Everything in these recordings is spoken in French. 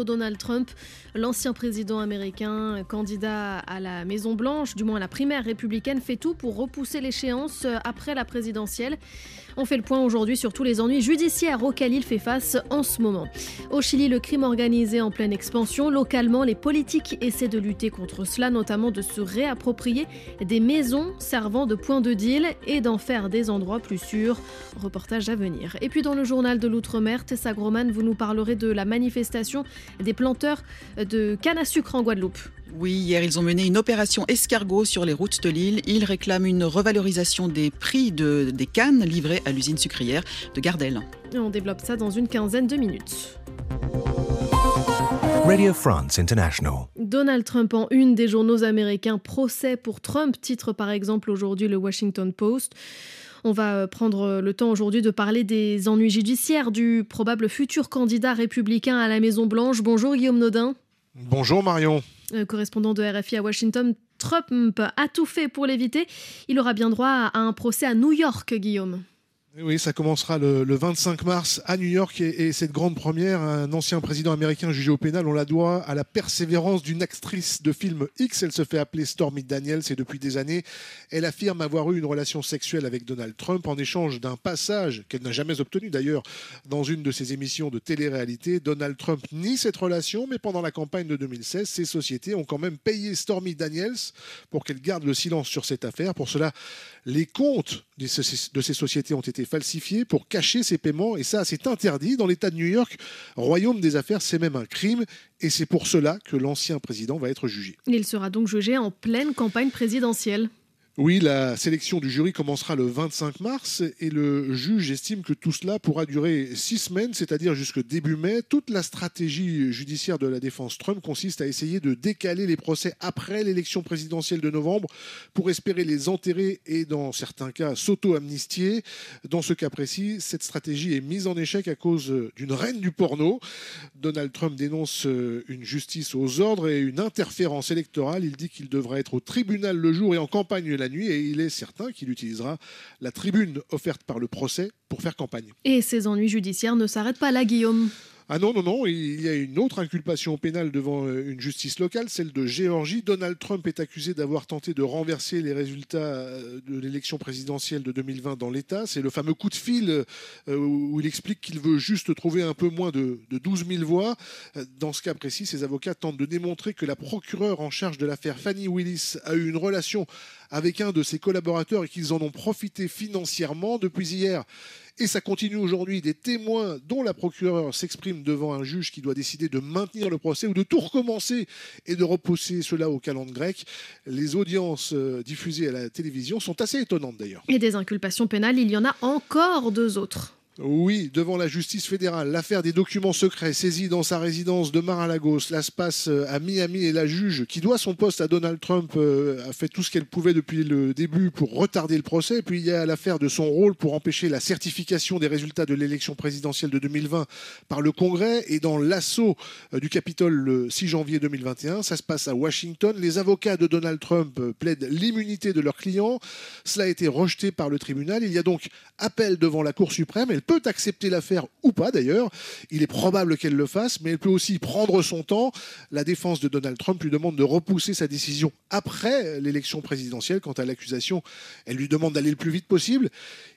Donald Trump, l'ancien président américain, candidat à la Maison Blanche, du moins à la primaire républicaine, fait tout pour repousser l'échéance après la présidentielle. On fait le point aujourd'hui sur tous les ennuis judiciaires auxquels il fait face en ce moment. Au Chili, le crime organisé en pleine expansion. Localement, les politiques essaient de lutter contre cela, notamment de se réapproprier des maisons servant de point de deal et d'en faire des endroits plus sûrs. Reportage à venir. Et puis dans le journal de l'Outre-mer, Tessa Groman, vous nous parlerez de la manifestation des planteurs de canne à sucre en Guadeloupe. Oui, hier, ils ont mené une opération escargot sur les routes de l'île. Ils réclament une revalorisation des prix de, des cannes livrées à l'usine sucrière de Gardel. on développe ça dans une quinzaine de minutes. Radio France International. Donald Trump en une des journaux américains, procès pour Trump, titre par exemple aujourd'hui le Washington Post. On va euh, prendre le temps aujourd'hui de parler des ennuis judiciaires du probable futur candidat républicain à la Maison Blanche. Bonjour Guillaume Nodin. Bonjour Marion. Euh, correspondant de RFI à Washington, Trump a tout fait pour l'éviter. Il aura bien droit à un procès à New York, Guillaume. Oui, ça commencera le, 25 mars à New York et, cette grande première, un ancien président américain jugé au pénal, on la doit à la persévérance d'une actrice de film X. Elle se fait appeler Stormy Daniels et depuis des années, elle affirme avoir eu une relation sexuelle avec Donald Trump en échange d'un passage qu'elle n'a jamais obtenu d'ailleurs dans une de ses émissions de télé-réalité. Donald Trump nie cette relation, mais pendant la campagne de 2016, ces sociétés ont quand même payé Stormy Daniels pour qu'elle garde le silence sur cette affaire. Pour cela, les comptes de ces sociétés ont été falsifié pour cacher ces paiements et ça c'est interdit dans l'État de New York. Royaume des affaires, c'est même un crime et c'est pour cela que l'ancien président va être jugé. Il sera donc jugé en pleine campagne présidentielle. Oui, la sélection du jury commencera le 25 mars et le juge estime que tout cela pourra durer six semaines, c'est-à-dire jusque début mai. Toute la stratégie judiciaire de la défense Trump consiste à essayer de décaler les procès après l'élection présidentielle de novembre pour espérer les enterrer et dans certains cas s'auto-amnistier. Dans ce cas précis, cette stratégie est mise en échec à cause d'une reine du porno. Donald Trump dénonce une justice aux ordres et une interférence électorale. Il dit qu'il devrait être au tribunal le jour et en campagne et il est certain qu'il utilisera la tribune offerte par le procès pour faire campagne. Et ces ennuis judiciaires ne s'arrêtent pas là, Guillaume. Ah non, non, non, il y a une autre inculpation pénale devant euh, une justice locale, celle de Géorgie. Donald Trump est accusé d'avoir tenté de renverser les résultats euh, de l'élection présidentielle de 2020 dans l'État. C'est le fameux coup de fil euh, où il explique qu'il veut juste trouver un peu moins de, 12 000 voix. Dans ce cas précis, ses avocats tentent de démontrer que la procureure en charge de l'affaire Fanny Willis a eu une relation avec un de ses collaborateurs et qu'ils en ont profité financièrement depuis hier. Et ça continue aujourd'hui. Des témoins dont la procureure s'exprime devant un juge qui doit décider de maintenir le procès ou de tout recommencer et de repousser cela au calendrier grec. Les audiences euh, diffusées à la télévision sont assez étonnantes d'ailleurs. Et des inculpations pénales, il y en a encore deux autres. Oui, devant la justice fédérale, l'affaire des documents secrets saisis dans sa résidence de Mar-a-Lagos, là se passe euh, à Miami et la juge, qui doit son poste à Donald Trump, euh, a fait tout ce qu'elle pouvait depuis le début pour retarder le procès. Puis il y a l'affaire de son rôle pour empêcher la certification des résultats de l'élection présidentielle de 2020 par le Congrès et dans l'assaut euh, du Capitole le 6 janvier 2021. Ça se passe à Washington. Les avocats de Donald Trump plaident l'immunité de leurs clients. Cela a été rejeté par le tribunal. Il y a donc appel devant la Cour suprême peut accepter l'affaire ou pas d'ailleurs. Il est probable qu'elle le fasse, mais elle peut aussi prendre son temps. La défense de Donald Trump lui demande de repousser sa décision après l'élection présidentielle. Quant à l'accusation, elle lui demande d'aller le plus vite possible.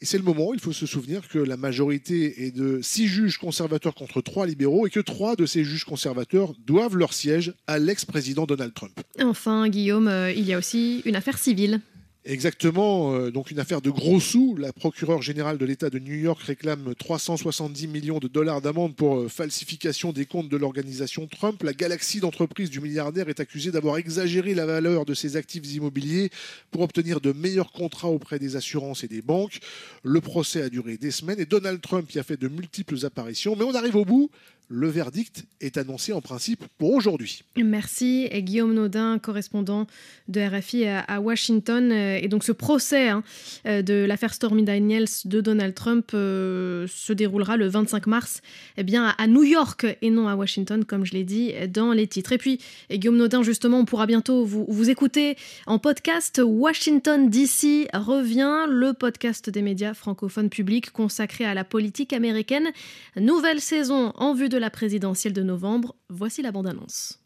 Et c'est le moment, il faut se souvenir que la majorité est de six juges conservateurs contre trois libéraux et que trois de ces juges conservateurs doivent leur siège à l'ex-président Donald Trump. Enfin, Guillaume, euh, il y a aussi une affaire civile. Exactement, euh, donc une affaire de gros sous. La procureure générale de l'État de New York réclame 370 millions de dollars d'amende pour euh, falsification des comptes de l'organisation Trump. La galaxie d'entreprises du milliardaire est accusée d'avoir exagéré la valeur de ses actifs immobiliers pour obtenir de meilleurs contrats auprès des assurances et des banques. Le procès a duré des semaines et Donald Trump y a fait de multiples apparitions, mais on arrive au bout. Le verdict est annoncé en principe pour aujourd'hui. Merci. Et Guillaume Naudin, correspondant de RFI à Washington. Et donc ce procès hein, euh, de l'affaire Stormy Daniels de Donald Trump euh, se déroulera le 25 mars eh bien, à New York et non à Washington, comme je l'ai dit dans les titres. Et puis, Guillaume Naudin, justement, on pourra bientôt vous, vous écouter en podcast. Washington DC revient, le podcast des médias francophones publics consacré à la politique américaine. Nouvelle saison en vue de la présidentielle de novembre. Voici la bande-annonce.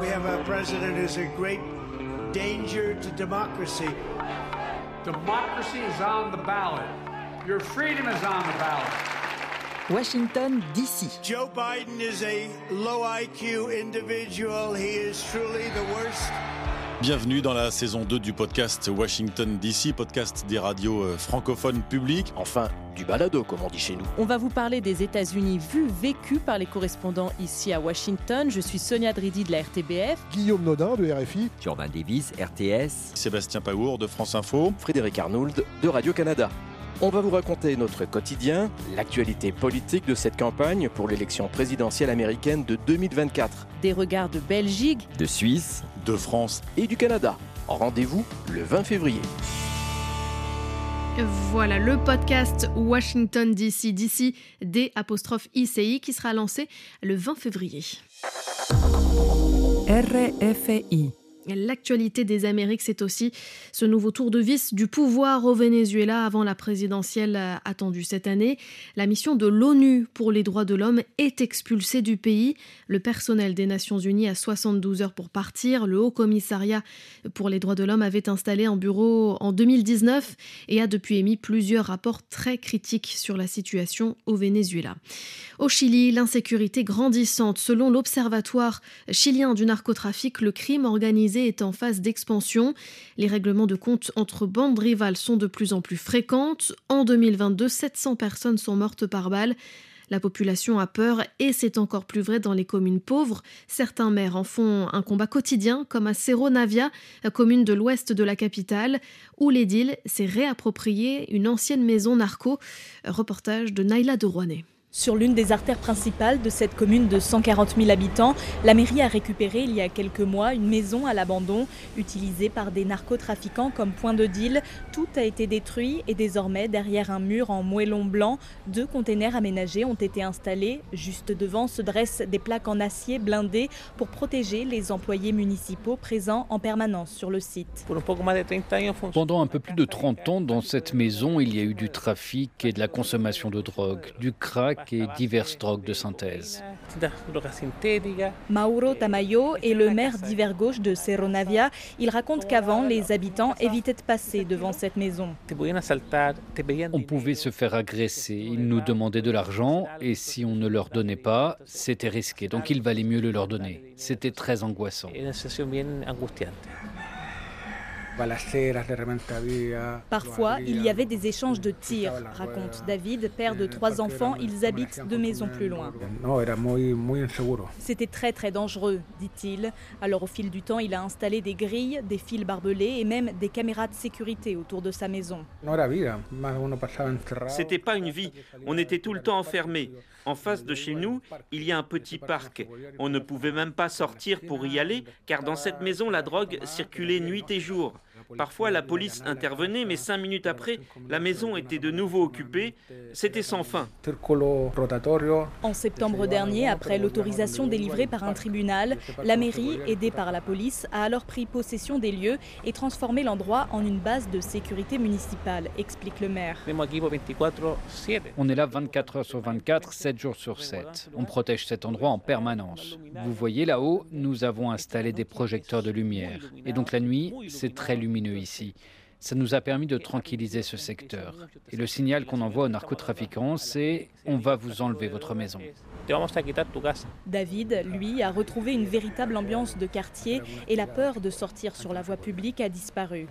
We have a president who's a great danger to democracy. Democracy is on the ballot. Your freedom is on the ballot. Washington, D.C. Joe Biden is a low IQ individual. He is truly the worst. Bienvenue dans la saison 2 du podcast Washington DC, podcast des radios euh, francophones publiques. Enfin, du balado, comme on dit chez nous. On va vous parler des États-Unis vus, vécus par les correspondants ici à Washington. Je suis Sonia Dridi de la RTBF. Guillaume Nodin de RFI. Jordan Davis, RTS. Sébastien Paour de France Info. Frédéric Arnould de Radio-Canada. On va vous raconter notre quotidien, l'actualité politique de cette campagne pour l'élection présidentielle américaine de 2024. Des regards de Belgique, de Suisse, de France et du Canada. Rendez-vous le 20 février. Voilà le podcast Washington DC, DC D ICI qui sera lancé le 20 février. RFI L'actualité des Amériques, c'est aussi ce nouveau tour de vis du pouvoir au Venezuela avant la présidentielle attendue cette année. La mission de l'ONU pour les droits de l'homme est expulsée du pays. Le personnel des Nations Unies a 72 heures pour partir. Le Haut Commissariat pour les droits de l'homme avait installé un bureau en 2019 et a depuis émis plusieurs rapports très critiques sur la situation au Venezuela. Au Chili, l'insécurité grandissante. Selon l'Observatoire chilien du narcotrafic, le crime organisé est en phase d'expansion. Les règlements de compte entre bandes rivales sont de plus en plus fréquentes. En 2022, 700 personnes sont mortes par balle. La population a peur et c'est encore plus vrai dans les communes pauvres. Certains maires en font un combat quotidien, comme à Cerro Navia, commune de l'ouest de la capitale, où l'édile s'est réapproprié une ancienne maison narco. Reportage de Naila de. Sur l'une des artères principales de cette commune de 140 000 habitants, la mairie a récupéré il y a quelques mois une maison à l'abandon, utilisée par des narcotrafiquants comme point de deal. Tout a été détruit et désormais, derrière un mur en moellon blanc, deux containers aménagés ont été installés. Juste devant se dressent des plaques en acier blindées pour protéger les employés municipaux présents en permanence sur le site. Pendant un peu plus de 30 ans, dans cette maison, il y a eu du trafic et de la consommation de drogue, du crack et diverses drogues de synthèse. Mauro Tamayo est le maire d'hiver gauche de Cerro Navia. Il raconte qu'avant, les habitants évitaient de passer devant cette maison. On pouvait se faire agresser. Ils nous demandaient de l'argent et si on ne leur donnait pas, c'était risqué. Donc il valait mieux le leur donner. C'était très angoissant. Parfois, il y avait des échanges de tirs, raconte David, père de trois enfants. Ils habitent deux maisons plus loin. C'était très très dangereux, dit-il. Alors au fil du temps, il a installé des grilles, des fils barbelés et même des caméras de sécurité autour de sa maison. C'était pas une vie. On était tout le temps enfermés. En face de chez nous, il y a un petit parc. On ne pouvait même pas sortir pour y aller, car dans cette maison, la drogue circulait nuit et jour. Parfois, la police intervenait, mais cinq minutes après, la maison était de nouveau occupée. C'était sans fin. En septembre dernier, après l'autorisation délivrée par un tribunal, la mairie, aidée par la police, a alors pris possession des lieux et transformé l'endroit en une base de sécurité municipale, explique le maire. On est là 24 heures sur 24, 7 jours sur 7. On protège cet endroit en permanence. Vous voyez là-haut, nous avons installé des projecteurs de lumière. Et donc la nuit, c'est très lumineux ici. Ça nous a permis de tranquilliser ce secteur. Et le signal qu'on envoie aux narcotrafiquants, c'est on va vous enlever votre maison. David, lui, a retrouvé une véritable ambiance de quartier et la peur de sortir sur la voie publique a disparu.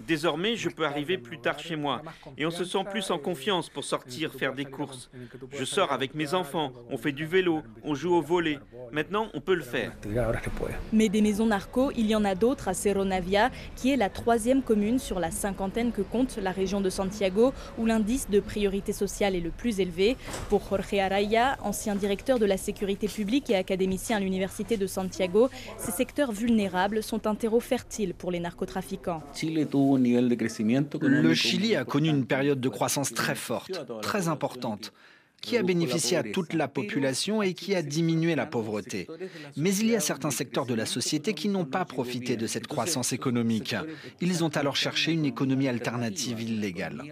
Désormais, je peux arriver plus tard chez moi et on se sent plus en confiance pour sortir faire des courses. Je sors avec mes enfants, on fait du vélo, on joue au volet. Maintenant, on peut le faire. Mais des maisons narco, il y en a d'autres à Cerro Navia, qui est la troisième commune sur la cinquantaine que compte la région de Santiago, où l'indice de priorité sociale est le plus élevé. Pour Jorge Araya, ancien directeur de la sécurité publique et académicien à l'université de Santiago, ces secteurs vulnérables sont un terreau fertile pour les narcotrafiquants. Le Chili a connu une période de croissance très forte, très importante. Qui a bénéficié à toute la population et qui a diminué la pauvreté. Mais il y a certains secteurs de la société qui n'ont pas profité de cette croissance économique. Ils ont alors cherché une économie alternative illégale.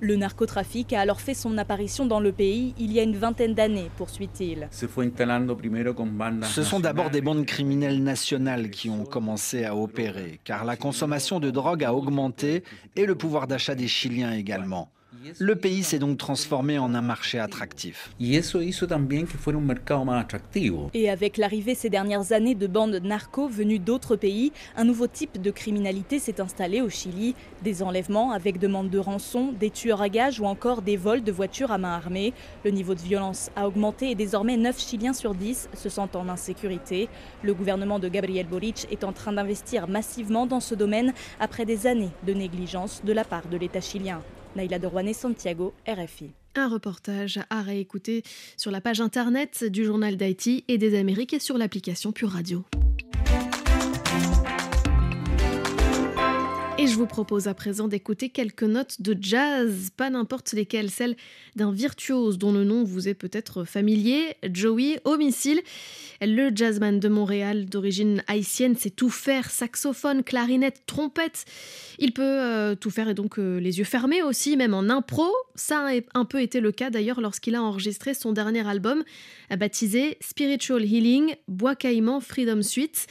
Le narcotrafic a alors fait son apparition dans le pays il y a une vingtaine d'années, poursuit-il. Ce sont d'abord des bandes criminelles nationales qui ont commencé à opérer, car la consommation de drogue a augmenté et le pouvoir d'achat des Chiliens également. Le pays s'est donc transformé en un marché attractif. Et avec l'arrivée ces dernières années de bandes narcos venues d'autres pays, un nouveau type de criminalité s'est installé au Chili. Des enlèvements avec demande de rançon, des tueurs à gages ou encore des vols de voitures à main armée. Le niveau de violence a augmenté et désormais 9 Chiliens sur 10 se sentent en insécurité. Le gouvernement de Gabriel Boric est en train d'investir massivement dans ce domaine après des années de négligence de la part de l'État chilien. Naïla de Santiago, RFI. Un reportage à réécouter sur la page internet du journal d'Haïti et des Amériques et sur l'application Pure Radio. Je vous propose à présent d'écouter quelques notes de jazz, pas n'importe lesquelles, celles d'un virtuose dont le nom vous est peut-être familier, Joey Homicile. Le jazzman de Montréal d'origine haïtienne sait tout faire, saxophone, clarinette, trompette. Il peut euh, tout faire et donc euh, les yeux fermés aussi, même en impro. Ça a un peu été le cas d'ailleurs lorsqu'il a enregistré son dernier album, baptisé Spiritual Healing, Bois Caïman Freedom Suite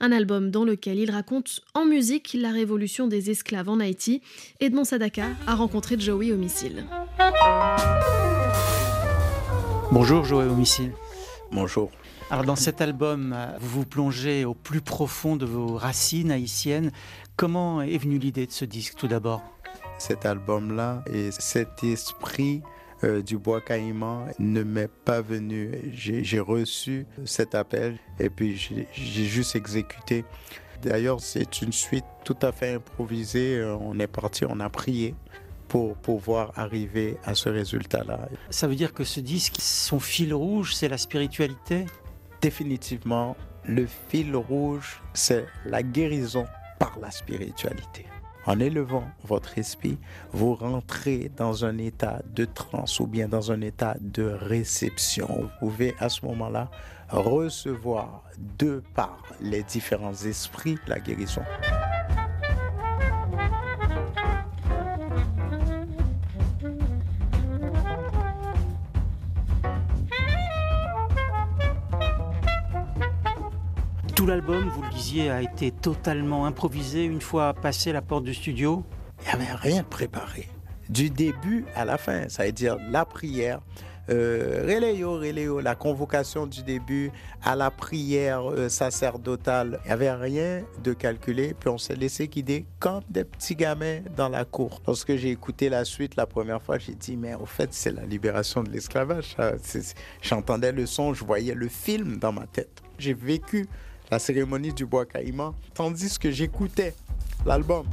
un album dans lequel il raconte en musique la révolution des esclaves en Haïti. Edmond Sadaka a rencontré Joey Homicile. Bonjour Joey Homicile. Bonjour. Alors dans cet album, vous vous plongez au plus profond de vos racines haïtiennes. Comment est venue l'idée de ce disque tout d'abord? Cet album-là et cet esprit euh, du bois caïman ne m'est pas venu. J'ai reçu cet appel et puis j'ai juste exécuté. D'ailleurs, c'est une suite tout à fait improvisée. Euh, on est parti, on a prié pour pouvoir arriver à ce résultat-là. Ça veut dire que ce disque, son fil rouge, c'est la spiritualité? Définitivement, le fil rouge, c'est la guérison par la spiritualité. En élevant votre esprit, vous rentrez dans un état de transe ou bien dans un état de réception. Vous pouvez à ce moment-là recevoir de par les différents esprits la guérison. L'album, vous le disiez, a été totalement improvisé une fois passé la porte du studio Il n'y avait rien préparé. Du début à la fin, ça veut dire la prière, euh, la convocation du début à la prière euh, sacerdotale. Il n'y avait rien de calculé, puis on s'est laissé guider comme des petits gamins dans la cour. Lorsque j'ai écouté la suite la première fois, j'ai dit, mais au fait, c'est la libération de l'esclavage. J'entendais le son, je voyais le film dans ma tête. J'ai vécu la cérémonie du bois caïman, tandis que j'écoutais l'album.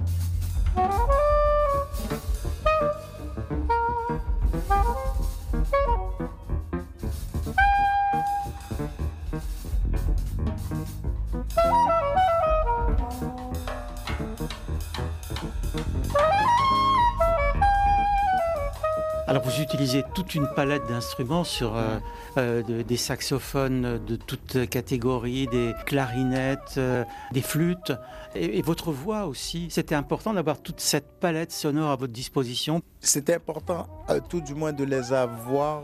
Utilisez toute une palette d'instruments sur euh, euh, des saxophones de toutes catégories, des clarinettes, euh, des flûtes et, votre voix aussi. C'était important d'avoir toute cette palette sonore à votre disposition. C'était important tout du moins de les avoir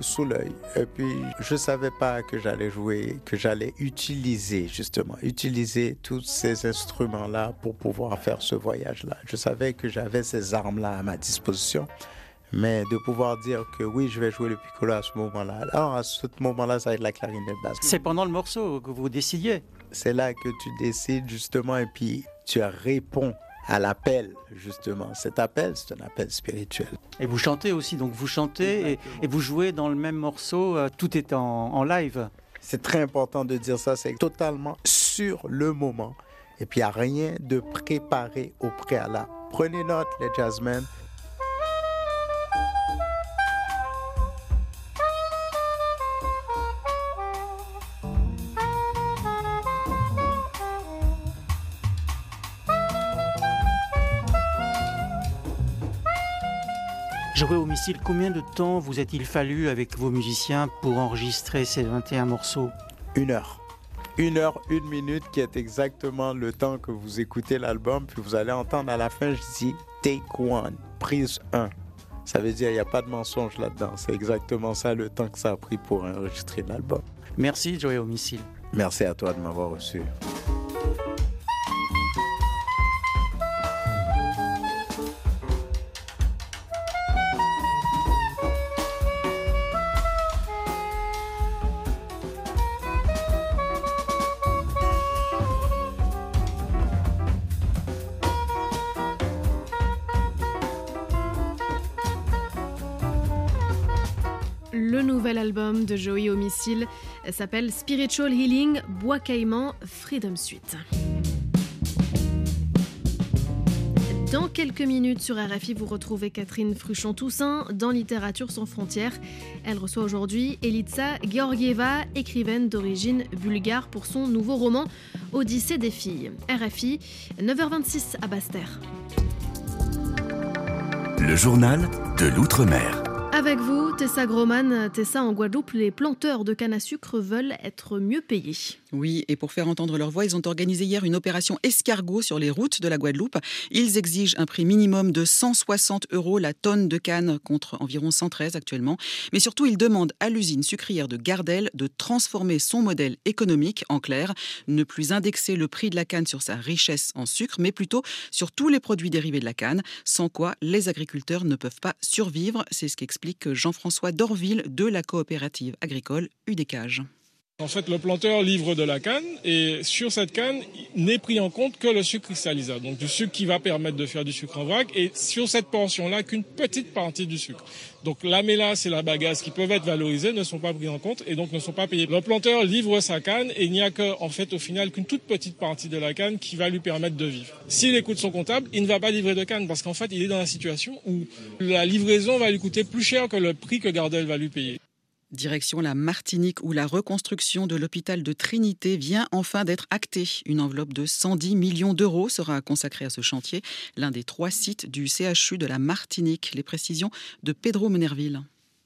sous l'œil. Et puis je savais pas que j'allais jouer, que j'allais utiliser justement, utiliser tous ces instruments-là pour pouvoir faire ce voyage-là. Je savais que j'avais ces armes-là à ma disposition. Mais de pouvoir dire que oui, je vais jouer le piccolo à ce moment-là. Alors, à ce moment-là, ça va être la clarinette basse. C'est pendant le morceau que vous décidiez. C'est là que tu décides justement et puis tu réponds à l'appel, justement. Cet appel, c'est un appel spirituel. Et vous chantez aussi, donc vous chantez et, vous jouez dans le même morceau, euh, tout est en, en live. C'est très important de dire ça, c'est totalement sur le moment. Et puis il n'y a rien de préparé au préalable. Prenez note, les jazzmen, Jouer au missile, combien de temps vous a-t-il fallu avec vos musiciens pour enregistrer ces 21 morceaux? Une heure. Une heure, une minute, qui est exactement le temps que vous écoutez l'album. Puis vous allez entendre à la fin, je dis take one, prise 1. Ça veut dire qu'il n'y a pas de mensonge là-dedans. C'est exactement ça le temps que ça a pris pour enregistrer l'album. Merci, Joey au missile. Merci à toi de m'avoir reçu. De Joey au missile s'appelle Spiritual Healing Bois Caïman Freedom Suite. Dans quelques minutes sur RFI, vous retrouvez Catherine Fruchon-Toussaint dans Littérature sans frontières. Elle reçoit aujourd'hui Elitsa Georgieva, écrivaine d'origine bulgare pour son nouveau roman Odyssée des filles. RFI, 9h26 à Basse-Terre. Le journal de l'Outre-mer. Avec vous, Tessa Groman. Tessa, en Guadeloupe, les planteurs de canne à sucre veulent être mieux payés. Oui, et pour faire entendre leur voix, ils ont organisé hier une opération escargot sur les routes de la Guadeloupe. Ils exigent un prix minimum de 160 euros la tonne de canne contre environ 113 actuellement. Mais surtout, ils demandent à l'usine sucrière de Gardel de transformer son modèle économique, en clair, ne plus indexer le prix de la canne sur sa richesse en sucre, mais plutôt sur tous les produits dérivés de la canne, sans quoi les agriculteurs ne peuvent pas survivre. C'est ce qu'explique Jean-François Dorville de la coopérative agricole UDECAGE. En fait, le planteur livre de la canne et sur cette canne n'est pris en compte que le sucre cristallisable, donc du sucre qui va permettre de faire du sucre en vrac et sur cette portion-là qu'une petite partie du sucre. Donc la mélasse et la bagasse qui peuvent être valorisées ne sont pas pris en compte et donc ne sont pas payés. Le planteur livre sa canne et il n'y a que, en fait, au final, qu'une toute petite partie de la canne qui va lui permettre de vivre. Si les coûts sont comptables, il ne va pas livrer de canne parce qu'en fait, il est dans la situation où la livraison va lui coûter plus cher que le prix que Gardel va lui payer. Direction la Martinique où la reconstruction de l'hôpital de Trinité vient enfin d'être actée. Une enveloppe de 110 millions d'euros sera consacrée à ce chantier, l'un des trois sites du CHU de la Martinique. Les précisions de Pedro Menerville.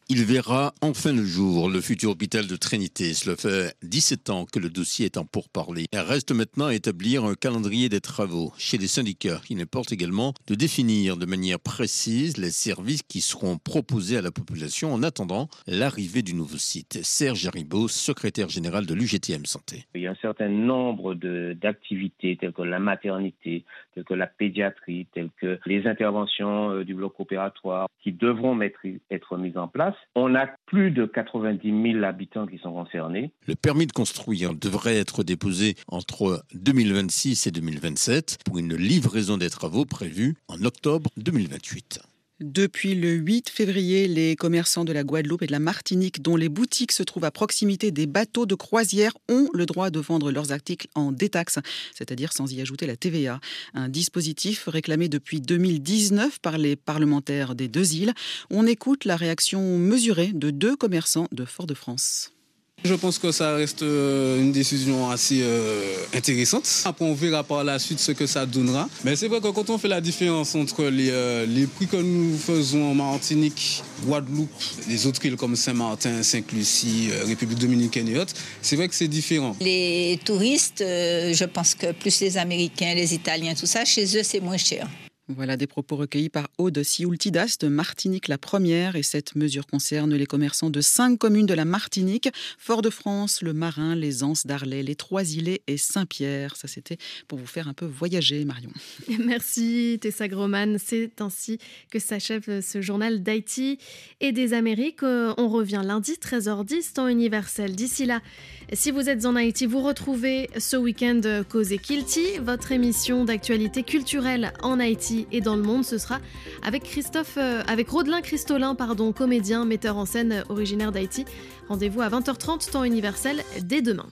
Il verra enfin le jour le futur hôpital de Trinité. Cela fait 17 ans que le dossier est en pourparlers. Il reste maintenant à établir un calendrier des travaux chez les syndicats. Il importe également de définir de manière précise les services qui seront proposés à la population en attendant l'arrivée du nouveau site. Serge Haribo, secrétaire général de l'UGTM Santé. Il y a un certain nombre d'activités telles que la maternité, telles que la pédiatrie, telles que les interventions euh, du bloc opératoire qui devront être mises en place on a plus de 90 000 habitants qui sont concernés. Le permis de construire devrait être déposé entre 2026 et 2027 pour une livraison des travaux prévus en octobre 2028. Depuis le 8 février, les commerçants de la Guadeloupe et de la Martinique, dont les boutiques se trouvent à proximité des bateaux de croisière, ont le droit de vendre leurs articles en détaxe, c'est-à-dire sans y ajouter la TVA. Un dispositif réclamé depuis 2019 par les parlementaires des deux îles. On écoute la réaction mesurée de deux commerçants de Fort-de-France. Je pense que ça reste euh, une décision assez euh, intéressante. Après, on verra par la suite ce que ça donnera. Mais c'est vrai que quand on fait la différence entre les, euh, les prix que nous faisons en Martinique, Guadeloupe, les autres îles comme Saint-Martin, Sainte-Lucie, République dominicaine et autres, c'est vrai que c'est différent. Les touristes, je pense que plus les Américains, les Italiens, tout ça, chez eux, c'est moins cher. Voilà des propos recueillis par Aude Sioultidas de Martinique la première et cette mesure concerne les commerçants de cinq communes de la Martinique, Fort-de-France, le Marin, les Anses d'Arlet, les Trois-Îlets et Saint-Pierre. Ça c'était pour vous faire un peu voyager Marion. Merci Tessa Groman, c'est ainsi que s'achève ce journal d'Haïti et des Amériques. On revient lundi 13h10 temps universel. D'ici là, si vous êtes en Haïti, vous retrouvez ce week-end Cause Kilti, votre émission d'actualité culturelle en Haïti et dans le monde. Ce sera avec Christophe, euh, avec Rodelin Christolin, pardon, comédien, metteur en scène originaire d'Haïti. Rendez-vous à 20h30 temps universel dès demain.